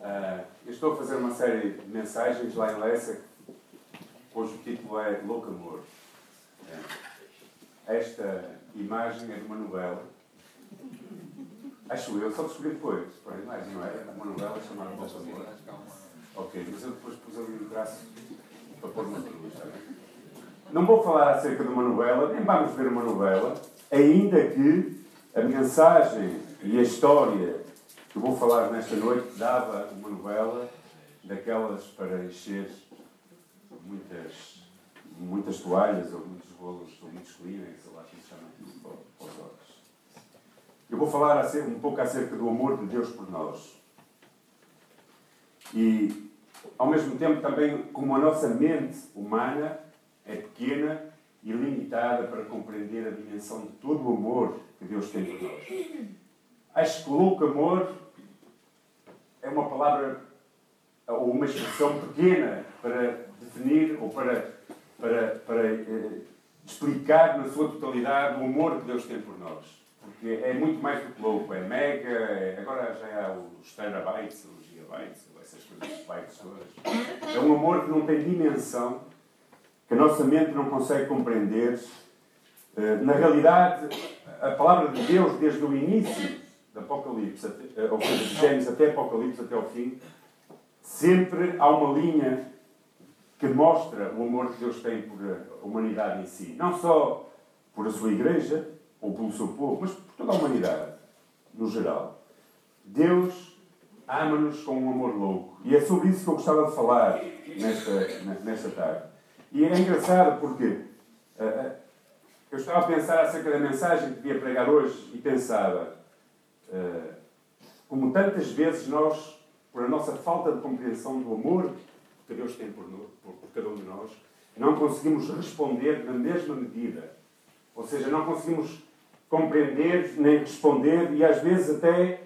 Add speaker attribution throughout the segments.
Speaker 1: Uh, eu estou a fazer uma série de mensagens lá em Lessa, cujo título é Louco Amor. É. Esta imagem é de uma novela. Acho eu, só descobri depois. Para a imagem, não é? Uma novela chamada Louco Amor. Ok, mas eu depois pus ali o braço para pôr uma cruz, Não vou falar acerca de uma novela, nem vamos ver uma novela, ainda que a mensagem e a história que vou falar nesta noite dava uma novela daquelas para encher muitas, muitas toalhas ou muitos rolos ou muitos cleaners, sei lá como se chama olhos. Eu vou falar um pouco acerca do amor de Deus por nós. E, ao mesmo tempo, também como a nossa mente humana é pequena e limitada para compreender a dimensão de todo o amor que Deus tem por nós. Acho que louco amor é uma palavra ou uma expressão pequena para definir ou para, para, para eh, explicar na sua totalidade o amor que Deus tem por nós. Porque é muito mais do que louco, é mega, é, agora já há os terabytes, os gigabytes, essas coisas, bytes todas. É um amor que não tem dimensão, que a nossa mente não consegue compreender. Eh, na realidade, a palavra de Deus, desde o início Apocalipse, até, eh, ou seja, de Gênesis até Apocalipse, até ao fim, sempre há uma linha que mostra o amor que Deus tem por a humanidade em si. Não só por a sua igreja, ou pelo seu povo, mas por toda a humanidade, no geral. Deus ama-nos com um amor louco. E é sobre isso que eu gostava de falar nesta, nesta tarde. E é engraçado porque uh, eu estava a pensar acerca da mensagem que devia pregar hoje e pensava, como tantas vezes nós, por a nossa falta de compreensão do amor que Deus tem por, por, por cada um de nós, não conseguimos responder na mesma medida. Ou seja, não conseguimos compreender nem responder e às vezes até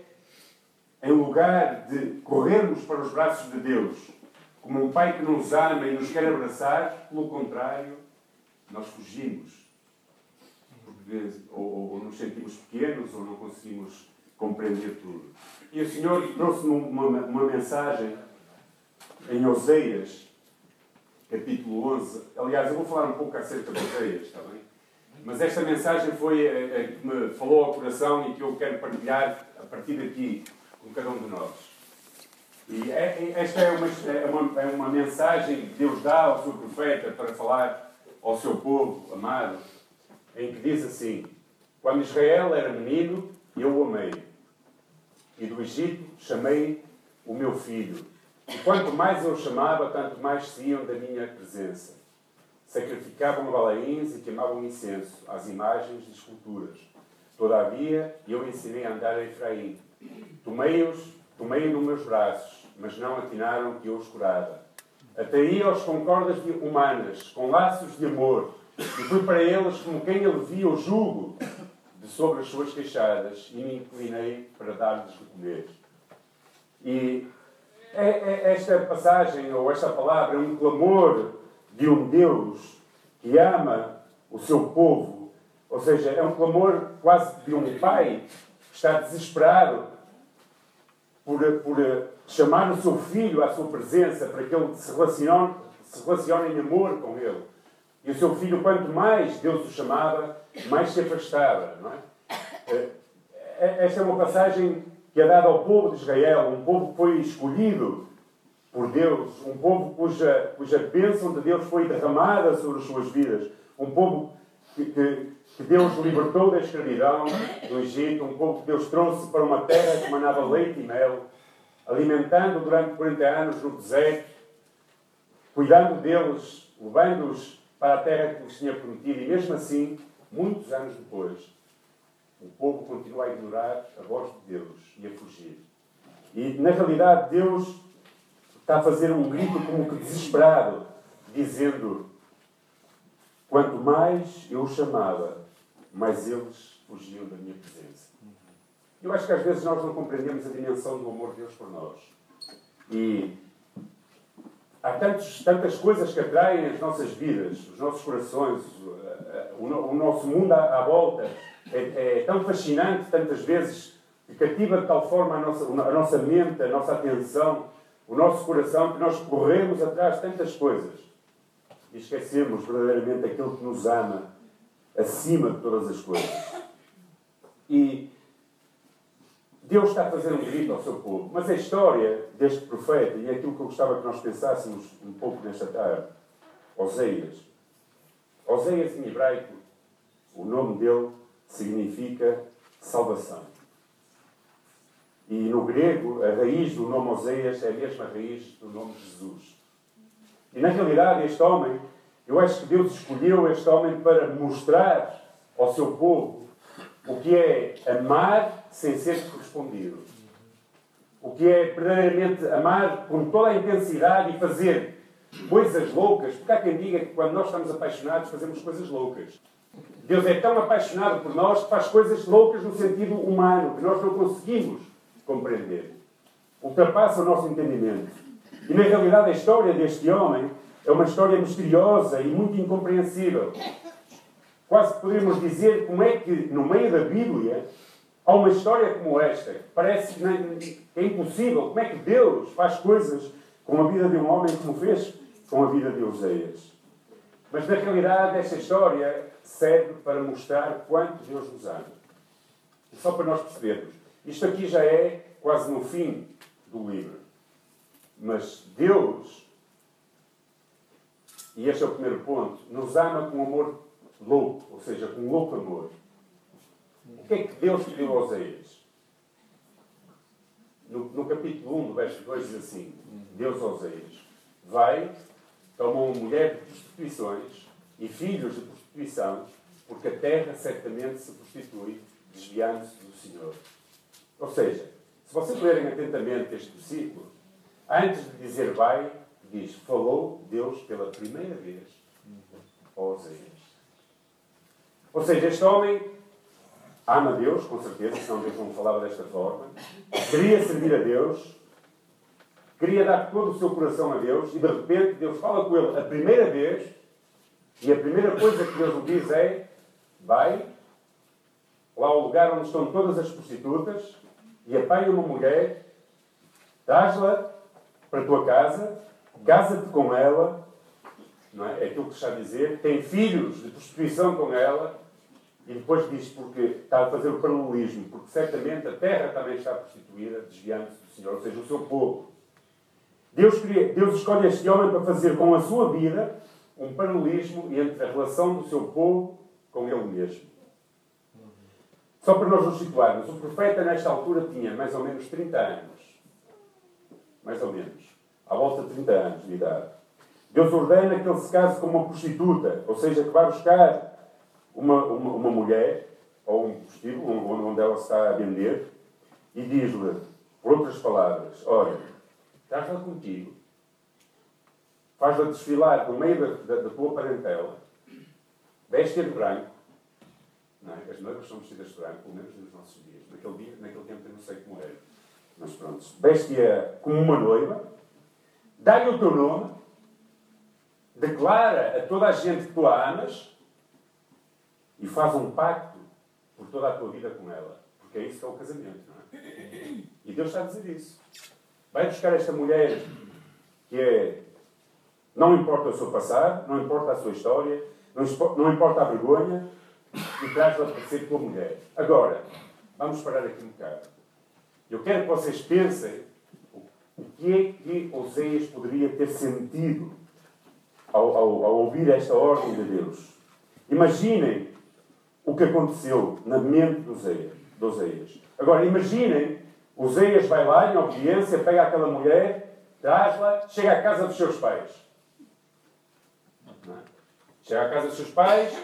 Speaker 1: em lugar de corrermos para os braços de Deus, como um pai que nos ama e nos quer abraçar, pelo contrário, nós fugimos. Porque ou, ou nos sentimos pequenos ou não conseguimos compreender tudo. E o Senhor trouxe-me uma, uma mensagem em Oseias, capítulo 11. Aliás, eu vou falar um pouco acerca de Oseias, está bem? Mas esta mensagem foi a, a que me falou ao coração e que eu quero partilhar a partir daqui com cada um de nós. E é, é, esta é uma, é, uma, é uma mensagem que Deus dá ao seu profeta para falar ao seu povo amado, em que diz assim: Quando Israel era menino, eu o amei. E do Egito chamei o meu filho. E quanto mais eu chamava, tanto mais se iam da minha presença. Sacrificavam balaíns e queimavam incenso às imagens de esculturas. Todavia, eu ensinei a andar a Efraim. Tomei-os, tomei nos meus braços, mas não atinaram que eu os curava. Ataí-os com cordas humanas, com laços de amor, e fui para eles como quem alivia o jugo sobre as suas queixadas, e me inclinei para dar-lhes de comer. E é, é, esta passagem, ou esta palavra, é um clamor de um Deus que ama o seu povo. Ou seja, é um clamor quase de um pai que está desesperado por, por chamar o seu filho à sua presença para que ele se relacione, se relacione em amor com ele. E o seu filho, quanto mais Deus o chamava, mais se afastava. Não é? Eh, eh, esta é uma passagem que é dada ao povo de Israel, um povo que foi escolhido por Deus, um povo cuja, cuja bênção de Deus foi derramada sobre as suas vidas, um povo que, que, que Deus libertou da escravidão do Egito, um povo que Deus trouxe para uma terra que manava leite e mel, alimentando durante 40 anos no deserto, cuidando deles, levando-os para a terra que lhes tinha prometido, e mesmo assim, muitos anos depois, o povo continua a ignorar a voz de Deus e a fugir. E, na realidade, Deus está a fazer um grito como que desesperado, dizendo: Quanto mais eu chamava, mais eles fugiam da minha presença. Eu acho que às vezes nós não compreendemos a dimensão do amor de Deus por nós. E há tantos, tantas coisas que atraem as nossas vidas, os nossos corações, o, o nosso mundo à, volta. É, é, tão fascinante, tantas vezes, que cativa de tal forma a nossa, a nossa mente, a nossa atenção, o nosso coração, que nós corremos atrás de tantas coisas e esquecemos verdadeiramente aquele que nos ama acima de todas as coisas. E Deus está a fazer um grito ao seu povo. Mas a história deste profeta, e aquilo que eu gostava que nós pensássemos um pouco nesta tarde, Oseias. Oseias em hebraico, o nome dele significa salvação. E no grego, a raiz do nome Oseias é a mesma raiz do nome Jesus. E na realidade, este homem, eu acho que Deus escolheu este homem para mostrar ao seu povo o que é amar sem ser correspondido. O que é verdadeiramente amar com toda a intensidade e fazer coisas loucas. Porque há quem diga que quando nós estamos apaixonados fazemos coisas loucas. Deus é tão apaixonado por nós que faz coisas loucas no sentido humano, que nós não conseguimos compreender. Ultrapassa o nosso entendimento. E na realidade a história deste homem é uma história misteriosa e muito incompreensível. Quase podemos dizer como é que, no meio da Bíblia, há uma história como esta, parece que é impossível. Como é que Deus faz coisas com a vida de um homem como fez com a vida de Oseias? Mas na realidade, esta história serve para mostrar quanto Deus nos ama. E só para nós percebermos. Isto aqui já é quase no fim do livro. Mas Deus, e este é o primeiro ponto, nos ama com amor louco, ou seja, com louco amor. O que é que Deus pediu a Oséias? No, no capítulo 1, do verso 2, diz assim: Deus a vai, toma uma mulher de prostituições e filhos de prostituição, porque a terra certamente se prostitui, desviando-se do Senhor. Ou seja, se vocês lerem atentamente este versículo, antes de dizer vai, diz: Falou Deus pela primeira vez a. Ou seja, este homem ama Deus, com certeza, senão Deus não falava desta forma. Queria servir a Deus. Queria dar todo o seu coração a Deus. E de repente Deus fala com ele a primeira vez. E a primeira coisa que Deus lhe diz é: Vai lá ao lugar onde estão todas as prostitutas e apanha uma mulher, traz-la para a tua casa, casa-te com ela, não é? é aquilo que está a dizer, tem filhos de prostituição com ela, e depois diz porque está a fazer o paralelismo, porque certamente a terra também está prostituída, desviando-se do Senhor, ou seja, o seu povo. Deus, queria, Deus escolhe este homem para fazer com a sua vida um paralelismo entre a relação do seu povo com ele mesmo. Só para nós nos situarmos, o profeta nesta altura tinha mais ou menos 30 anos. Mais ou menos. À volta de 30 anos de idade. Deus ordena que ele se case com uma prostituta, ou seja, que vai buscar uma, uma, uma mulher ou um vestido onde ela está a vender e diz-lhe, por outras palavras, olha, traz-la contigo, faz-la desfilar no meio da, da, da tua parentela, veste de branco, não é? as noivas são vestidas de branco, pelo menos nos nossos dias. Naquele, dia, naquele tempo eu não sei como era. Mas pronto, veste-a como uma noiva, dá-lhe o teu nome, declara a toda a gente que tu a amas e faz um pacto por toda a tua vida com ela. Porque é isso que é o casamento, não é? E Deus está a dizer isso. Vai buscar esta mulher que é. Não importa o seu passado, não importa a sua história, não importa a vergonha, e traz-la para ser tua mulher. Agora, vamos parar aqui um bocado. Eu quero que vocês pensem o que é que Oséias poderia ter sentido ao, ao, ao ouvir esta ordem de Deus. Imaginem o que aconteceu na mente de Oséias. Agora, imaginem, Oséias vai lá em audiência, pega aquela mulher, traz-la, chega à casa dos seus pais. Chega à casa dos seus pais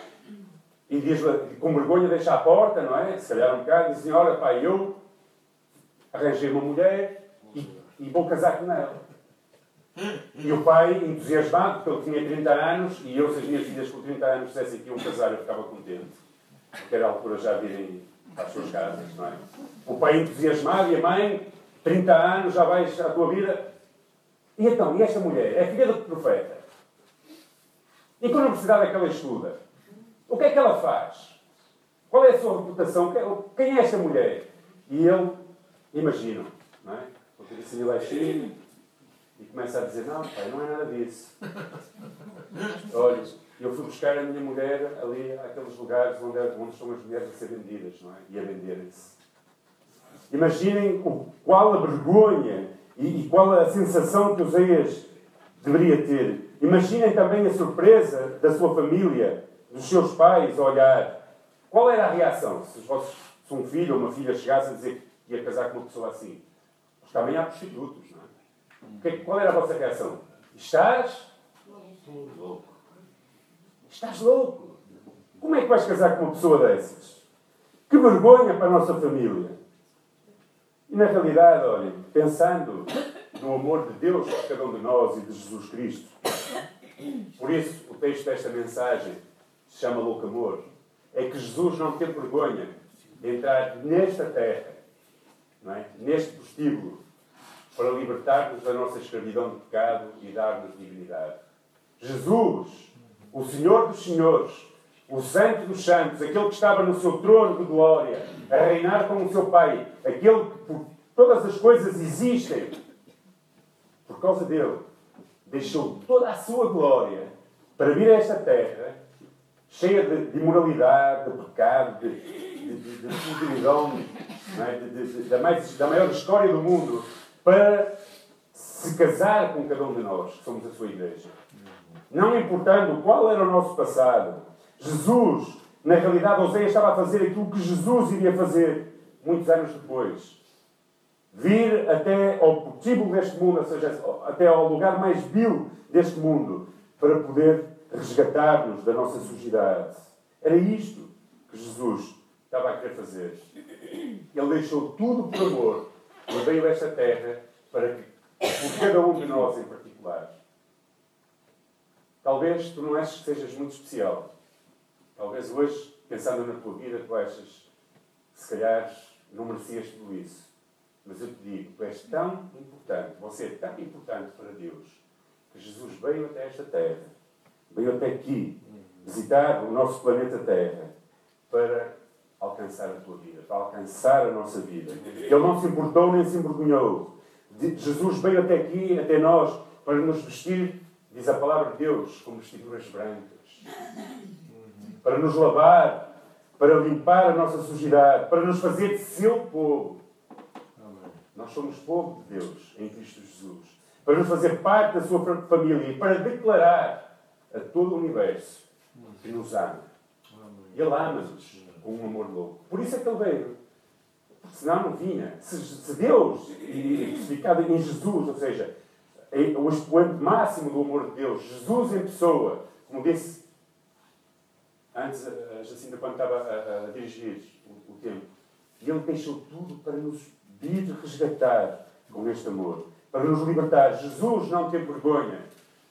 Speaker 1: e diz com vergonha deixa a porta, não é? Se calhar um bocado, diz assim, olha pai, eu arranjei uma mulher e, e vou casar com ela. E o pai, entusiasmado, porque ele tinha 30 anos, e eu, se as minhas filhas com 30 anos dissessem que iam casar, eu ficava contente porque era a altura já virem às suas casas, não é? O pai entusiasmado e a mãe, 30 anos, já vais à tua vida. E então, e esta mulher? É filha do profeta. E que universidade é que ela estuda? O que é que ela faz? Qual é a sua reputação? Quem é esta mulher? E ele, imaginam, não é? Ter assim baixinho e começa a dizer: Não, pai, não é nada disso. Olha, eu fui buscar a minha mulher ali, àqueles lugares onde, onde as mulheres a ser vendidas, não é? E a venderem-se. Imaginem o, qual a vergonha e, e qual a sensação que Oséias deveria ter. Imaginem também a surpresa da sua família, dos seus pais, a olhar. Qual era a reação se, vossos, se um filho ou uma filha chegasse a dizer que ia casar com uma pessoa assim? Mas também há prostitutos, não é? Qual era a vossa reação? Estás louco. Estás louco. Como é que vais casar com uma pessoa dessas? Que vergonha para a nossa família. E na realidade, olhem, pensando no amor de Deus por cada um de nós e de Jesus Cristo, por isso o texto desta mensagem se chama Louco Amor, é que Jesus não teve vergonha de entrar nesta terra, é? neste prostíbulo, para libertar-nos da nossa escravidão de pecado e dar-nos dignidade. Jesus, o Senhor dos Senhores, o Santo dos Santos, aquele que estava no seu trono de glória, a reinar com o seu Pai, aquele que por todas as coisas existem, por causa dele, deixou toda a sua glória para vir a esta terra, cheia de, de imoralidade, de pecado, de, de, de podridão, é? da, mais, da maior história do mundo, para se casar com cada um de nós, que somos a sua igreja. Não importando qual era o nosso passado, Jesus, na realidade, Oséias estava a fazer aquilo que Jesus iria fazer muitos anos depois. Vir até ao possível deste mundo, ou seja, até ao lugar mais vil deste mundo, para poder resgatar-nos da nossa sujidade. Era isto que Jesus estava a querer fazer. Ele deixou tudo por amor, ele veio esta terra para que, por cada um de nós em particular, talvez tu não aches que sejas muito especial. Talvez hoje, pensando na tua vida, tu achas que se calhar não merecias tudo isso. Mas eu te digo, tu és tão importante, você é tão importante para Deus, que Jesus veio até esta terra, veio até aqui, visitar o nosso planeta Terra, para alcançar a tua vida, para alcançar a nossa vida. Ele não se importou nem se envergonhou. Jesus veio até aqui, até nós, para nos vestir, diz a palavra de Deus, com vestiduras brancas para nos lavar, para limpar a nossa sujidade, para nos fazer de seu povo. Nós somos povo de Deus em Cristo Jesus. Para nos fazer parte da sua família e para declarar a todo o universo que nos ama. Ele ama-nos com um amor louco. Por isso é que ele veio. Porque senão não vinha. Se, Deus, crucificado em Jesus, ou seja, o expoente máximo do amor de Deus, Jesus em pessoa, como disse antes a Jacinta, quando estava a, a dirigir o, o, tempo, e Ele deixou tudo para nos vir resgatar com este amor, para nos libertar. Jesus não teve vergonha,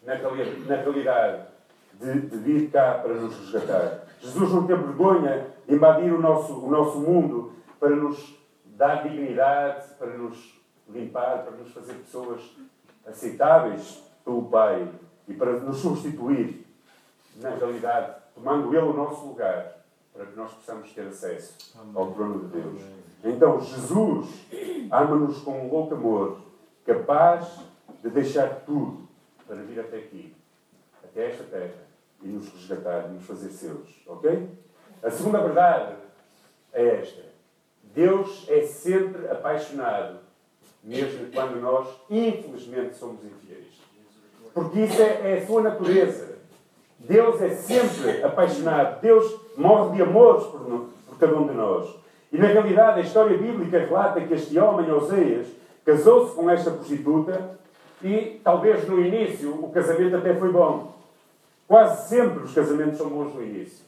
Speaker 1: na, na realidade, de, de, vir cá para nos resgatar. Jesus não teve vergonha de invadir o nosso, o nosso mundo para nos dar dignidade, para nos limpar, para nos fazer pessoas aceitáveis pelo Pai e para nos substituir, na realidade, tomando Ele o nosso lugar, para que nós possamos ter acesso Amém. ao trono de Deus. Amém. Então, Jesus ama-nos com um louco amor, capaz de deixar tudo para vir até aqui, até esta terra, e nos resgatar, e nos fazer seus. Ok? A segunda verdade é esta. Deus é sempre apaixonado, mesmo quando nós, infelizmente, somos infiéis. Porque isso é, é a sua natureza. Deus é sempre apaixonado. Deus morre de amores por, por cada um de nós. E na realidade a história bíblica relata que este homem, Oséias, casou-se com esta prostituta e talvez no início o casamento até foi bom. Quase sempre os casamentos são bons no início.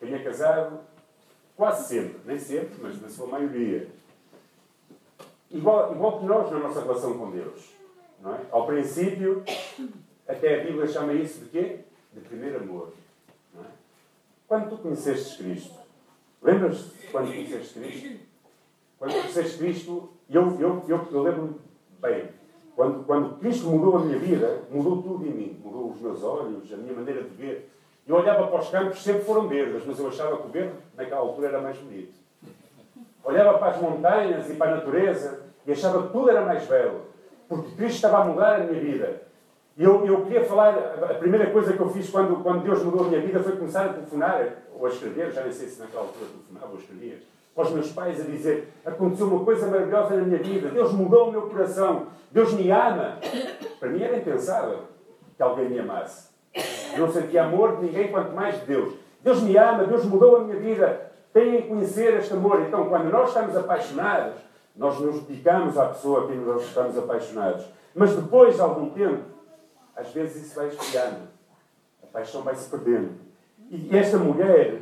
Speaker 1: Quem é casado, quase sempre, nem sempre, mas na sua maioria. Igual, igual que nós na nossa relação com Deus. Não é? Ao princípio, até a Bíblia chama isso de quê? de primeiro amor. É? Quando tu conheceste Cristo, lembras-te quando conheceste Cristo? Quando conheceste Cristo, eu, eu, eu, eu lembro-me bem, quando, quando Cristo mudou a minha vida, mudou tudo em mim. Mudou os meus olhos, a minha maneira de ver. Eu olhava para os campos, sempre foram verdes, mas eu achava que o verde, naquela altura, era mais bonito. olhava para as montanhas e para a natureza e achava que tudo era mais belo, porque Cristo estava a mudar a minha vida. E eu, eu queria falar, a primeira coisa que eu fiz quando, quando Deus mudou a minha vida foi começar a telefonar, ou a escrever, já nem sei se naquela altura telefonava ou escrevia, para os meus pais a dizer: aconteceu uma coisa maravilhosa na minha vida, Deus mudou o meu coração, Deus me ama. Para mim era impensável que alguém me amasse. Eu não sentia amor de ninguém, quanto mais de Deus. Deus me ama, Deus mudou a minha vida. Tenham que conhecer este amor. Então, quando nós estamos apaixonados, nós nos dedicamos à pessoa a quem nós estamos apaixonados. Mas depois de algum tempo, às vezes isso vai esfriando. A paixão vai se perdendo. E esta mulher,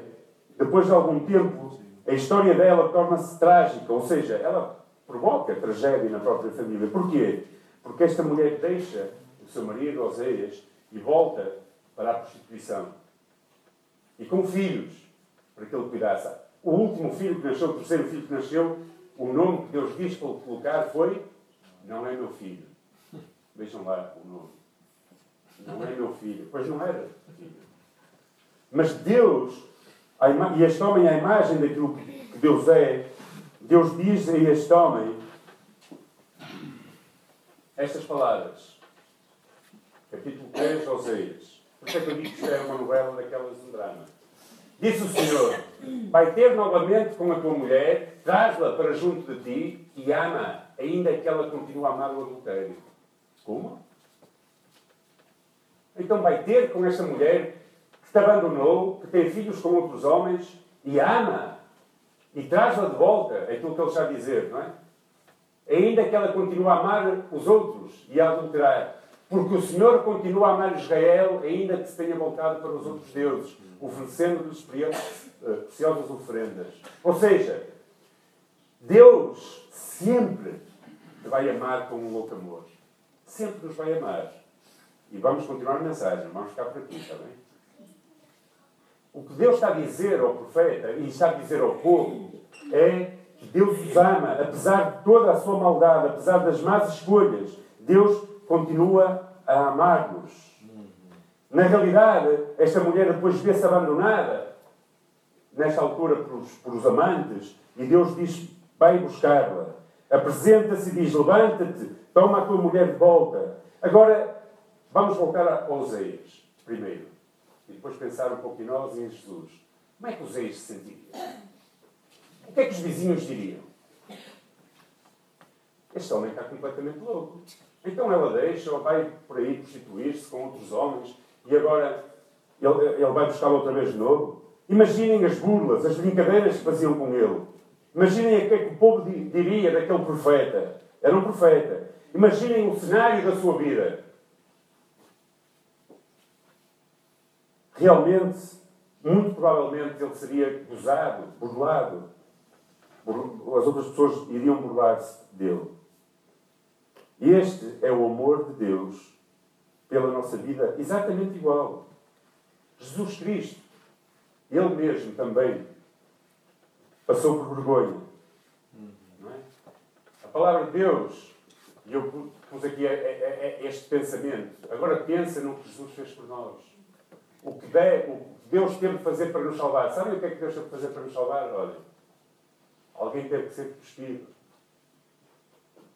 Speaker 1: depois de algum tempo, a história dela torna-se trágica. Ou seja, ela provoca tragédia na própria família. Porquê? Porque esta mulher deixa o seu marido, Oseias, e volta para a prostituição. E com filhos, para que ele cuidasse. O último filho que nasceu, o terceiro filho que nasceu, o nome que Deus diz para ele colocar foi: Não é meu filho. Vejam lá o nome. Não é meu filho. Pois não era filho. Mas Deus, e este homem é a imagem daquilo que Deus é, Deus diz a este homem estas palavras. Capítulo 3, Oséias. Por isso é que eu digo que isto é uma novela daquelas de um drama. Disse o Senhor: Vai ter novamente com a tua mulher, traz-la para junto de ti e ama, ainda que ela continue a amar o adultério. Como? Então vai ter com esta mulher que te abandonou, que tem filhos com outros homens e ama e traz-la de volta. É aquilo que ele está a dizer, não é? Ainda que ela continue a amar os outros e a adulterar. Porque o Senhor continua a amar Israel, ainda que se tenha voltado para os outros deuses, oferecendo-lhes eh, preciosas oferendas. Ou seja, Deus sempre te vai amar com um louco amor. Sempre nos vai amar. E vamos continuar a mensagem, vamos ficar por aqui, está bem? O que Deus está a dizer ao profeta e está a dizer ao povo é que Deus os ama, apesar de toda a sua maldade, apesar das más escolhas, Deus continua a amar-nos. Na realidade, esta mulher depois vê-se abandonada, nesta altura, por os, por os amantes, e Deus diz: Vai buscá-la. Apresenta-se e diz: Levanta-te, toma a tua mulher de volta. Agora, Vamos voltar a Oseias, primeiro. E depois pensar um pouco em nós e em Jesus. Como é que Oseias se sentiria? O que é que os vizinhos diriam? Este homem está completamente louco. Então ela deixa, ou vai por aí prostituir-se com outros homens e agora ele, ele vai buscá-lo outra vez de novo. Imaginem as burlas, as brincadeiras que faziam com ele. Imaginem o que é que o povo diria daquele profeta. Era um profeta. Imaginem o cenário da sua vida. realmente, muito provavelmente, ele seria gozado, burlado. As outras pessoas iriam burlar-se dele. Este é o amor de Deus pela nossa vida, exatamente igual. Jesus Cristo, Ele mesmo também passou por vergonha. É? A palavra de Deus, e eu pus aqui é, é, é este pensamento, agora pensa no que Jesus fez por nós o que, Deus teve de fazer para nos salvar. Sabem o que é que Deus teve de fazer para nos salvar? Olha, alguém teve que ser cuspido.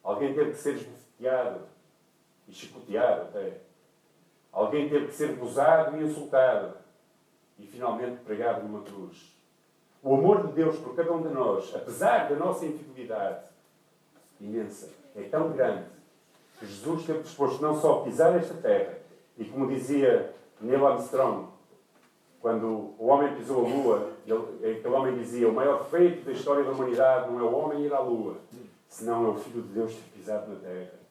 Speaker 1: Alguém teve que ser esbofeteado e chicoteado até. Alguém teve que ser gozado e insultado. E finalmente pregado numa cruz. O amor de Deus por cada um de nós, apesar da nossa infidelidade imensa, é tão grande que Jesus esteve disposto não só a pisar esta terra, e como dizia Neil Armstrong, quando o homem pisou a Lua, ele, aquele homem dizia: O maior feito da história da humanidade não é o homem ir à Lua, senão é o Filho de Deus ter pisado na Terra.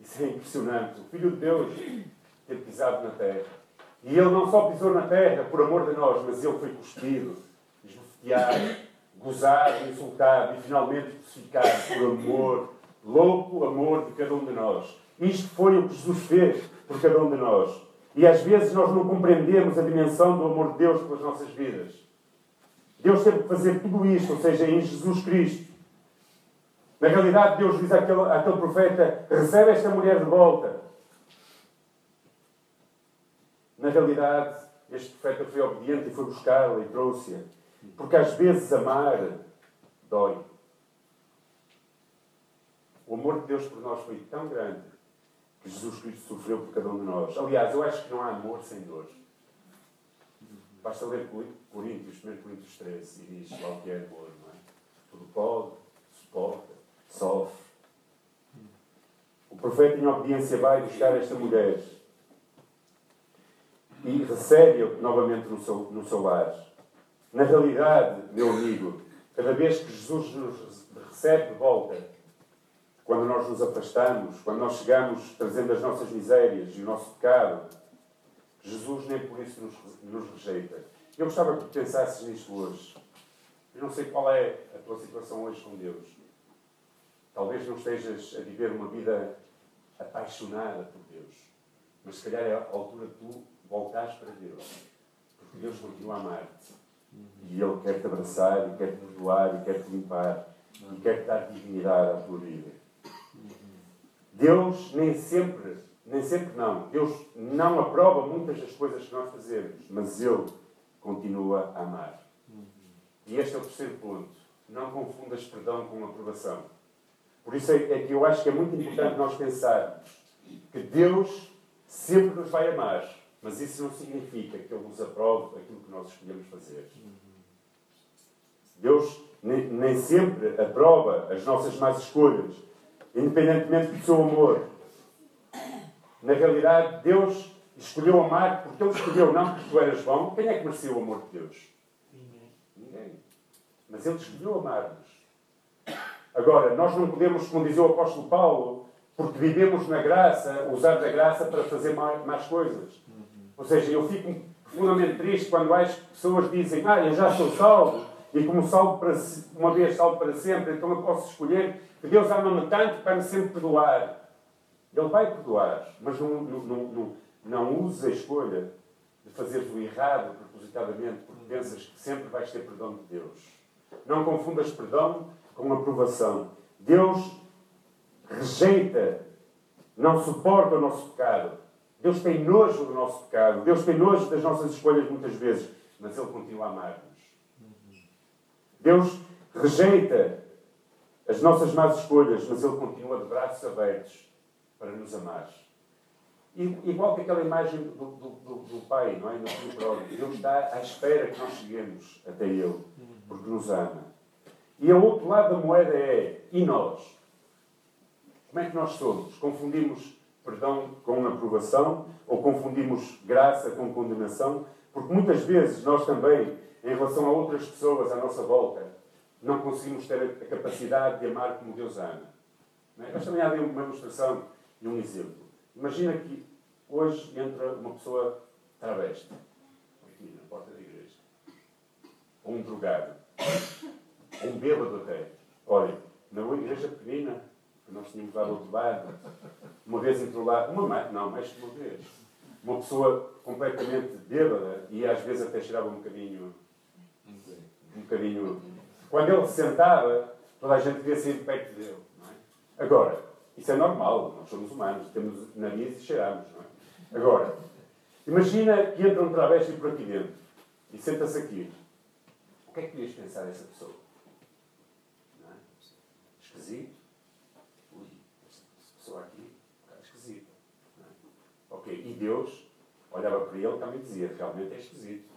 Speaker 1: Isso é impressionante. O Filho de Deus ter pisado na Terra. E ele não só pisou na Terra por amor de nós, mas ele foi cuspido, esbofeteado, gozado, insultado e finalmente crucificado por amor, louco amor de cada um de nós. Isto foi o que Jesus fez por cada um de nós. E às vezes nós não compreendemos a dimensão do amor de Deus pelas nossas vidas. Deus teve que fazer tudo isto, ou seja, em Jesus Cristo. Na realidade, Deus diz àquele, àquele profeta: recebe esta mulher de volta. Na realidade, este profeta foi obediente e foi buscá-la e trouxe-a. Porque às vezes amar dói. O amor de Deus por nós foi tão grande que Jesus Cristo sofreu por cada um de nós. Aliás, eu acho que não há amor sem dor. Basta ler Coríntios, 1 Coríntios 13, e diz é amor, não é? Tudo pode, suporta, sofre. O profeta, em obediência, vai buscar esta mulher e recebe-a novamente no seu, no seu lar. Na realidade, meu amigo, cada vez que Jesus nos recebe de volta, quando nós nos afastamos, quando nós chegamos trazendo as nossas misérias e o nosso pecado, Jesus nem por isso nos, nos rejeita. Eu gostava que pensasses nisto hoje. Eu não sei qual é a tua situação hoje com Deus. Talvez não estejas a viver uma vida apaixonada por Deus. Mas se calhar é a altura de tu voltares para Deus. Porque Deus continua a amar-te. E Ele quer te abraçar, e quer te perdoar, e quer te limpar, e quer te dar dignidade à tua vida. Deus nem sempre, nem sempre não, Deus não aprova muitas das coisas que nós fazemos, mas Ele continua a amar. E este é o terceiro ponto. Não confundas perdão com aprovação. Por isso é, é que eu acho que é muito importante nós pensarmos que Deus sempre nos vai amar, mas isso não significa que Ele nos aprove aquilo que nós escolhemos fazer. Deus nem, nem sempre aprova as nossas más escolhas, independentemente do seu amor. Na realidade, Deus escolheu amar porque Ele escolheu, não porque tu eras bom. Quem é que merecia o amor de Deus? Ninguém. Ninguém. Mas Ele escolheu amar-nos. Agora, nós não podemos, como dizia o apóstolo Paulo, porque vivemos na graça, usar da graça para fazer mais, coisas. Ou seja, eu fico profundamente triste quando as pessoas dizem ah, eu já sou salvo, e como salvo para, uma vez salvo para sempre, então eu posso escolher que Deus ama-me tanto para me sempre perdoar. Ele vai perdoar, mas não, não, não, não use a escolha de fazer o errado propositadamente, porque pensas que sempre vais ter perdão de Deus. Não confundas perdão com aprovação. Deus rejeita, não suporta o nosso pecado. Deus tem nojo do nosso pecado. Deus tem nojo das nossas escolhas muitas vezes, mas Ele continua a amar-nos. Deus rejeita as nossas más escolhas, mas Ele continua de braços abertos para nos amar. Igual que aquela imagem do, do, do, do pai, não é? No pródigo. Deus está à espera que nós cheguemos até Ele, porque nos ama. E o outro lado da moeda é, e nós? Como é que nós somos? Confundimos perdão com aprovação ou confundimos graça com condenação? Porque muitas vezes nós também, em relação a outras pessoas à nossa volta, não conseguimos ter a capacidade de amar como Deus ama. É? Mas também há uma ilustração e um exemplo. Imagina que hoje entra uma pessoa travesti, aqui na porta da igreja, ou um drogado, um bêbado até. Olha, na igreja pequenina, que nós tínhamos lá do outro lado, uma vez entrou lá, uma não, mais que uma vez, uma pessoa completamente bêbada e às vezes até cheirava um bocadinho. Um bocadinho. Quando ele se sentava, toda a gente via sair de perto dele. É? Agora, isso é normal, nós somos humanos, temos nariz e cheiramos. É? Agora, imagina que entra um travesti por aqui dentro e senta-se aqui. O que é que podias pensar dessa pessoa? Esquisito? Ui, essa pessoa aqui está esquisita. É? Ok, e Deus olhava para ele e também dizia: realmente é esquisito.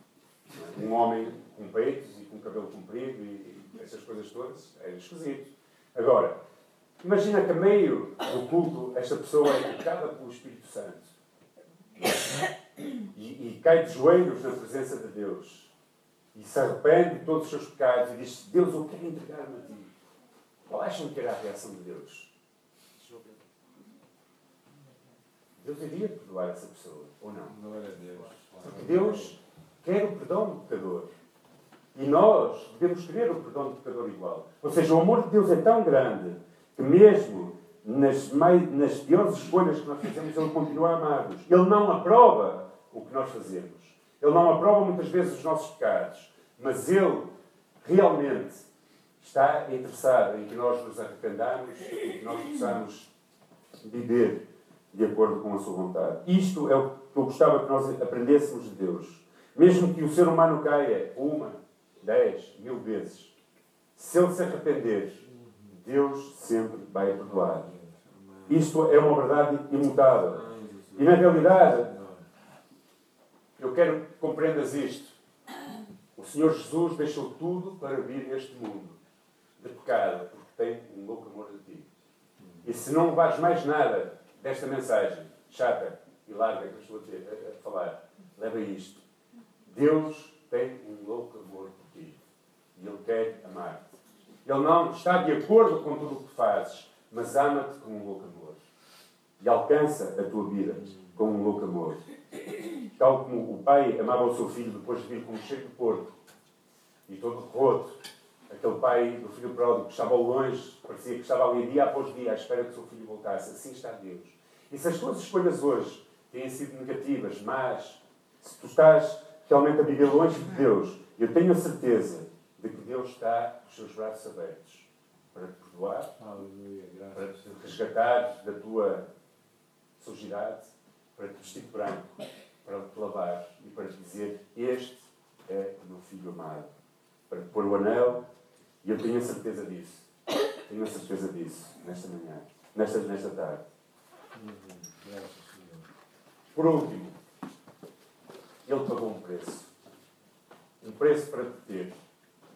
Speaker 1: É? Um homem com peitos e com cabelo comprido e essas coisas todas é esquisito. Agora, Imagina que a meio do culto esta pessoa é tocada pelo Espírito Santo e, e, cai de joelhos na presença de Deus e se arrepende de todos os seus pecados e diz: Deus, eu quero entregar-me a ti. Qual acham que era a reação de Deus? Deus iria perdoar essa pessoa, ou não? Não era Deus. Porque Deus quer o perdão do pecador. E nós devemos querer o perdão do pecador igual. Ou seja, o amor de Deus é tão grande que mesmo nas, mais, nas piores escolhas que nós fazemos, Ele continua a amar-nos. Ele não aprova o que nós fazemos. Ele não aprova muitas vezes os nossos pecados. Mas Ele realmente está interessado em que nós nos arrependamos e que nós possamos viver de acordo com a sua vontade. Isto é o que eu gostava que nós aprendêssemos de Deus. Mesmo que o ser humano caia uma, dez, mil vezes, Se ele se arrepender, Deus sempre vai perdoar. Isto é uma verdade imutável. E na realidade, eu quero que compreendas isto. O Senhor Jesus deixou tudo para vir neste mundo de pecado, porque tem um louco amor de ti. E se não levares mais nada desta mensagem, chata e larga que eu estou a, ter, a, a falar, leva isto. Deus tem um louco amor por ti. E Ele quer amar-te. Ele não está de acordo com tudo o que fazes, mas ama-te com um louco amor. E alcança a tua vida com um louco amor. Tal como o pai amava o seu filho depois de vir com um cheio de porco e todo roto. Aquele pai do filho pródigo que estava longe, parecia que estava ali dia após dia à espera que o seu filho voltasse. Assim está Deus. E se as tuas escolhas hoje têm sido negativas, mas se tu estás realmente a viver longe de Deus, eu tenho a certeza de que Deus está com os seus braços abertos para te perdoar, para te resgatar da tua sujidade, para te vestir branco, para te lavar e para te dizer: Este é o meu filho amado. Para te pôr o anel, e eu tenho a certeza disso. Tenho a certeza disso nesta manhã, nesta, nesta tarde. Por último, ele pagou um preço. Um preço para te ter.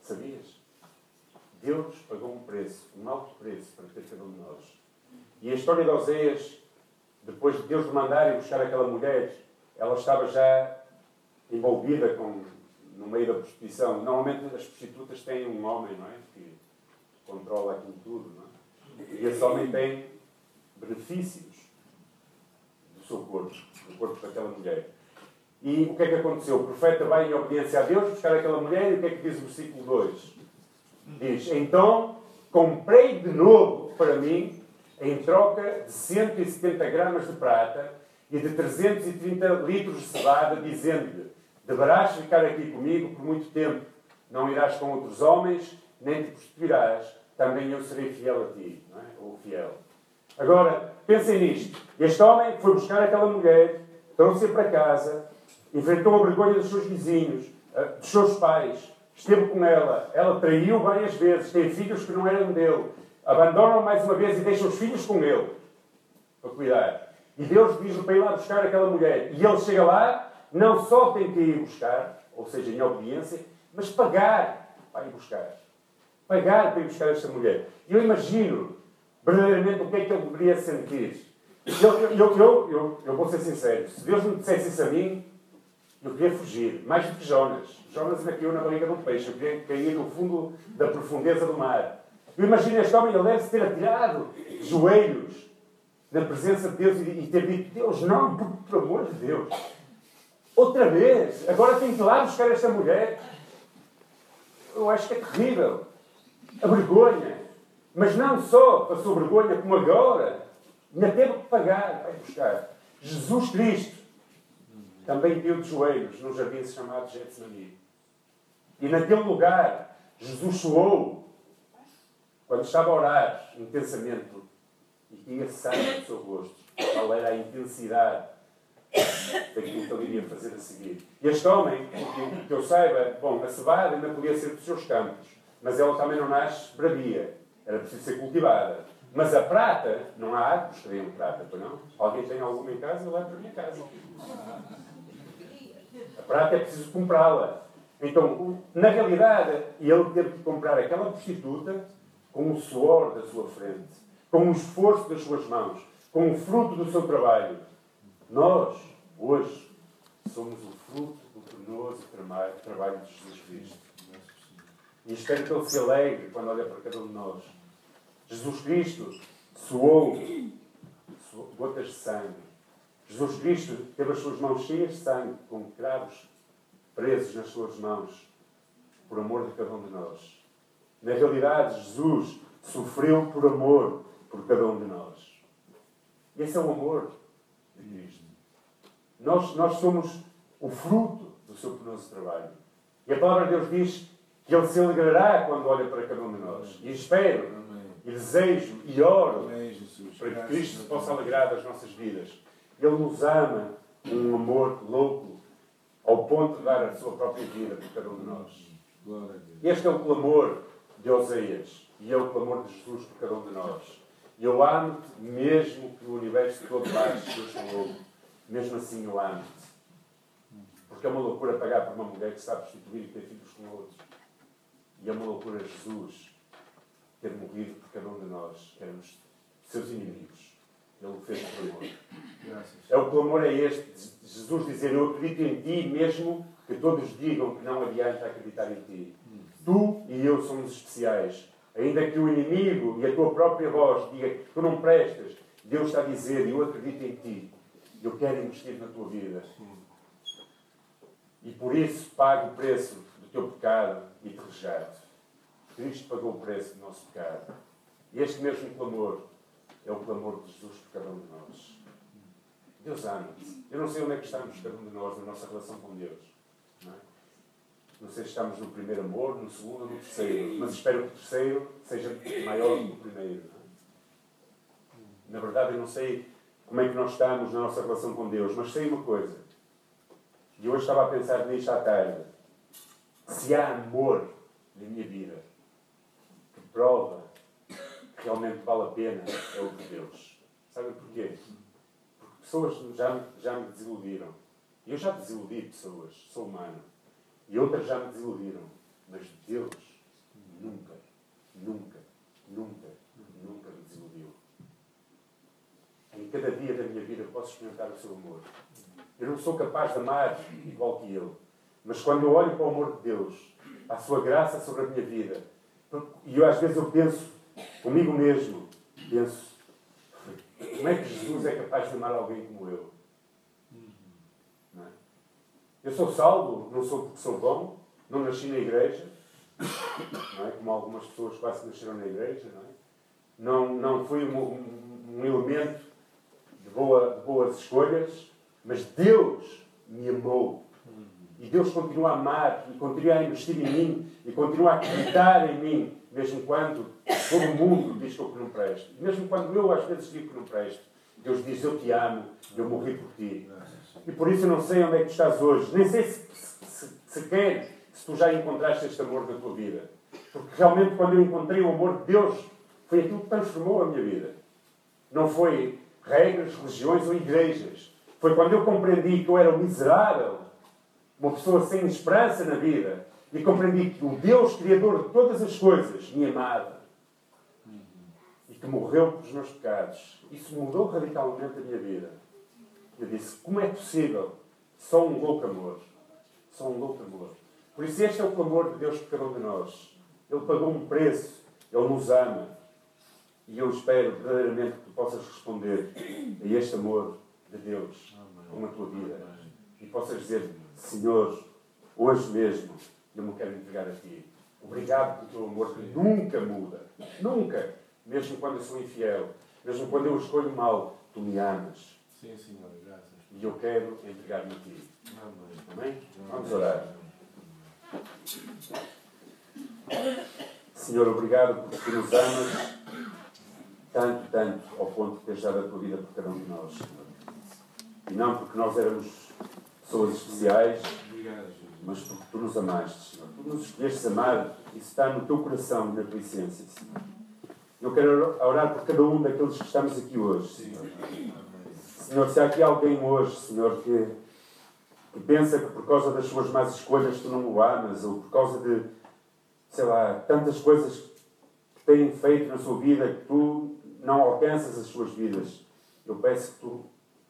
Speaker 1: Sabias? Deus pagou um preço, um alto preço para ter cada um de nós. E a história de Oséias, depois de Deus mandar ir buscar aquela mulher, ela estava já envolvida com, no meio da prostituição. Normalmente as prostitutas têm um homem, não é? Que controla aquilo tudo, não é? E esse homem tem benefícios do seu corpo, do corpo daquela mulher. E o que é que aconteceu? O profeta vai em obediência a Deus buscar aquela mulher e o que é que diz o versículo 2? Diz: Então comprei de novo para mim, em troca de 170 gramas de prata e de 330 litros de cevada, dizendo-lhe: Deverás ficar aqui comigo por muito tempo, não irás com outros homens, nem te prostituirás, também eu serei fiel a ti, não é? ou fiel. Agora, pensem nisto: este homem foi buscar aquela mulher, trouxe-a para casa, enfrentou a vergonha dos seus vizinhos, eh, dos seus pais, esteve com ela, ela traiu várias vezes, tem filhos que não eram dele, abandonam mais uma vez e deixam os filhos com ele para cuidar. E Deus diz para ir lá buscar aquela mulher. E ele chega lá, não só tem que ir buscar, ou seja, em obediência, mas pagar para ir buscar. Pagar para ir buscar esta mulher. E eu imagino verdadeiramente o que é que ele deveria sentir. Eu, eu, eu, eu, eu vou ser sincero, se Deus me dissesse isso a mim, eu queria fugir, mais do que Jonas. Jonas ainda caiu na barriga de um peixe. Eu queria cair no fundo da profundeza do mar. Eu imagino este homem, ele deve-se ter atirado joelhos na presença de Deus e ter dito: Deus, não, por, por amor de Deus. Outra vez, agora tenho que ir lá buscar esta mulher. Eu acho que é terrível. A vergonha. Mas não só passou vergonha, como agora ainda teve que pagar para buscar. Jesus Cristo também deu de joelhos num jardim chamado Getsemani. E naquele lugar, Jesus suou quando estava a orar intensamente e tinha sangue no seu rosto. Qual era a intensidade daquilo que ele iria fazer a seguir. E este homem, que eu saiba, bom, a cevada ainda podia ser dos seus campos, mas ela também não nasce bravia. Era preciso ser cultivada. Mas a prata, não há árvores que deem prata, pois não? Alguém tem alguma em casa? Vai para minha casa. A prata é preciso comprá-la. Então, na realidade, ele teve que comprar aquela prostituta com o suor da sua frente, com o esforço das suas mãos, com o fruto do seu trabalho. Nós, hoje, somos o fruto do penoso trabalho de Jesus Cristo. E espero que ele se alegre quando olha para cada um de nós. Jesus Cristo suou gotas de sangue Jesus Cristo teve as suas mãos cheias de sangue, com cravos presos nas suas mãos, por amor de cada um de nós. Na realidade, Jesus sofreu por amor por cada um de nós. Esse é o amor. Nós, nós somos o fruto do seu penoso trabalho. E a palavra de Deus diz que Ele se alegrará quando olha para cada um de nós. E espero, e desejo, e oro para que Cristo se possa alegrar das nossas vidas. Ele nos ama um amor louco, ao ponto de dar a sua própria vida por cada um de nós. Este é o clamor de Oseias e é o clamor de Jesus por cada um de nós. Eu amo-te mesmo que o universo todo baixe Deus falou. Mesmo assim eu amo-te. Porque é uma loucura pagar por uma mulher que sabe prostituir e ter filhos com outros. E é uma loucura Jesus ter morrido por cada um de nós, que éramos seus inimigos. Ele o fez por amor. É o clamor é este, de Jesus dizer, eu acredito em ti, mesmo que todos digam que não adianta acreditar em ti. Tu e eu somos especiais. Ainda que o inimigo e a tua própria voz diga que tu não prestas, Deus está a dizer, eu acredito em ti. Eu quero investir na tua vida. E por isso pago o preço do teu pecado e te resgato. Cristo pagou o preço do nosso pecado. E este mesmo clamor é o clamor de Jesus por cada um de nós. Deus ama-te. Eu não sei onde é que estamos, cada um de nós, na nossa relação com Deus. Não, sei se estamos no primeiro amor, no segundo ou no terceiro, mas espero que o terceiro seja maior do que o primeiro. É? Na verdade, eu não sei como é que nós estamos na nossa relação com Deus, mas sei uma coisa. E hoje estava a pensar nisto à tarde. Se há amor na minha vida que prova que realmente vale a pena, é o de Deus. Sabem porquê? Porque pessoas já, já me desiludiram. Eu já desiludi pessoas, sou humano. E outras já me desiludiram. Mas Deus nunca, nunca, nunca, nunca me desiludiu. Em cada dia da minha vida posso experimentar o seu amor. Eu não sou capaz de amar igual que Ele. Mas quando eu olho para o amor de Deus, a sua graça sobre a minha vida, e eu às vezes eu penso comigo mesmo, penso, como é que Jesus é capaz de amar alguém como eu? É? Eu sou salvo, não sou porque sou bom, não nasci na igreja, não é? como algumas pessoas quase nasceram na igreja, não é? Não, não fui um, um, um elemento de, boa, de boas escolhas, mas Deus me amou. E Deus continua a amar e continua a investir em mim e continua a acreditar em mim, mesmo quando todo mundo diz que eu não presto. Mesmo quando eu às vezes digo que não presto. Deus diz, eu te amo, eu morri por ti. E por isso não sei onde é que estás hoje. Nem sei se, se, sequer se tu já encontraste este amor na tua vida. Porque realmente quando eu encontrei o amor de Deus, foi aquilo que transformou a minha vida. Não foi regras, religiões ou igrejas. Foi quando eu compreendi que eu era um miserável, uma pessoa sem esperança na vida, e compreendi que o Deus Criador de todas as coisas me amava e que morreu pelos meus pecados. Isso mudou radicalmente a minha vida. Eu disse: como é possível? Só um louco amor. Só um louco amor. Por isso, este é o clamor de Deus por cada um de nós. Ele pagou um preço, Ele nos ama. E eu espero verdadeiramente que tu possas responder a este amor de Deus com a tua vida. E possas dizer: Senhor, hoje mesmo eu me quero entregar a Ti. Obrigado pelo teu amor que nunca muda. Nunca. Mesmo quando eu sou infiel. Mesmo quando eu escolho mal, Tu me amas.
Speaker 2: Sim, Senhor. Graças.
Speaker 1: E eu quero entregar-me a Ti.
Speaker 2: Amém.
Speaker 1: Amém? Vamos orar. Senhor, obrigado porque Tu nos amas tanto, tanto, ao ponto de teres dado a Tua vida por cada um de nós, Senhor. E não porque nós éramos pessoas especiais, mas porque tu nos amaste, Senhor. Tu nos escolheste amar, isso está no teu coração e na tua essência, Senhor. Eu quero orar por cada um daqueles que estamos aqui hoje. Senhor. Senhor, se há aqui alguém hoje, Senhor, que, que pensa que por causa das suas más escolhas tu não o amas, ou por causa de, sei lá, tantas coisas que têm feito na sua vida que tu não alcanças as suas vidas, eu peço que tu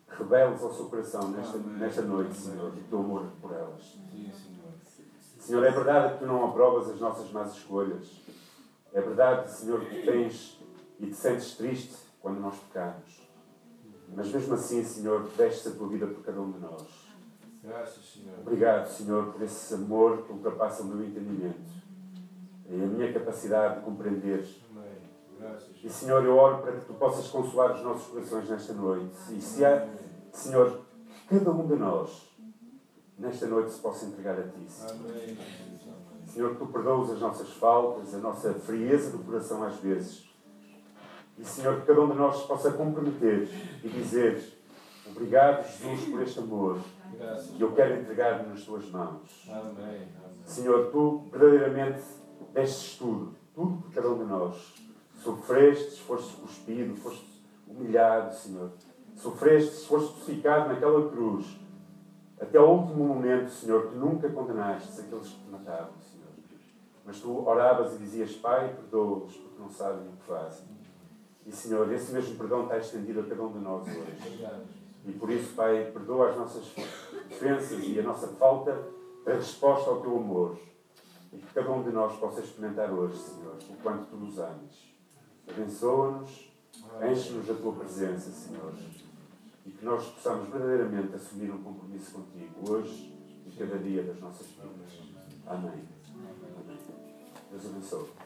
Speaker 1: reveles ao seu coração nesta, nesta noite. Senhor, o teu amor por elas.
Speaker 2: Sim, Senhor.
Speaker 1: Senhor, é verdade que tu não aprovas as nossas más escolhas. É verdade, Senhor, que tu tens e te sentes triste quando nós pecamos. Mas mesmo assim, Senhor, vestes a tua vida por cada um de nós.
Speaker 2: Graças, Senhor.
Speaker 1: Obrigado, Senhor, por esse amor que ultrapassa o meu entendimento e a minha capacidade de compreender.
Speaker 2: Graças,
Speaker 1: E. Senhor, eu oro para que tu possas consolar os nossos corações nesta noite. E se há, Senhor, que cada um de nós, nesta noite, se possa entregar a Ti.
Speaker 2: Amém.
Speaker 1: Senhor, que tu perdoas as nossas faltas, a nossa frieza do coração às vezes. E, Senhor, que cada um de nós possa comprometer e dizer obrigado, Jesus, por este amor.
Speaker 2: Graças.
Speaker 1: E eu quero entregar-me nas tuas mãos.
Speaker 2: Amém.
Speaker 1: Senhor, tu verdadeiramente destes tudo tudo por cada um de nós. Sofrestes, foste cuspido, foste humilhado, Senhor. Sofrestes, foste crucificado naquela cruz. Até ao último momento, Senhor, que nunca condenaste aqueles que te matavam, Senhor. Mas tu oravas e dizias, Pai, perdoa-os, porque não sabem o que fazem. E, Senhor, esse mesmo perdão está estendido a cada um de nós hoje. E por isso, Pai, perdoa as nossas ofensas e a nossa falta de resposta ao teu amor. E que cada um de nós possa experimentar hoje, Senhor, o quanto tu nos amas. Abençoa-nos, enche-nos da tua presença, Senhor. E que nós possamos verdadeiramente assumir um compromisso contigo hoje e cada dia das nossas vidas. Amém. Amém. Deus abençoe.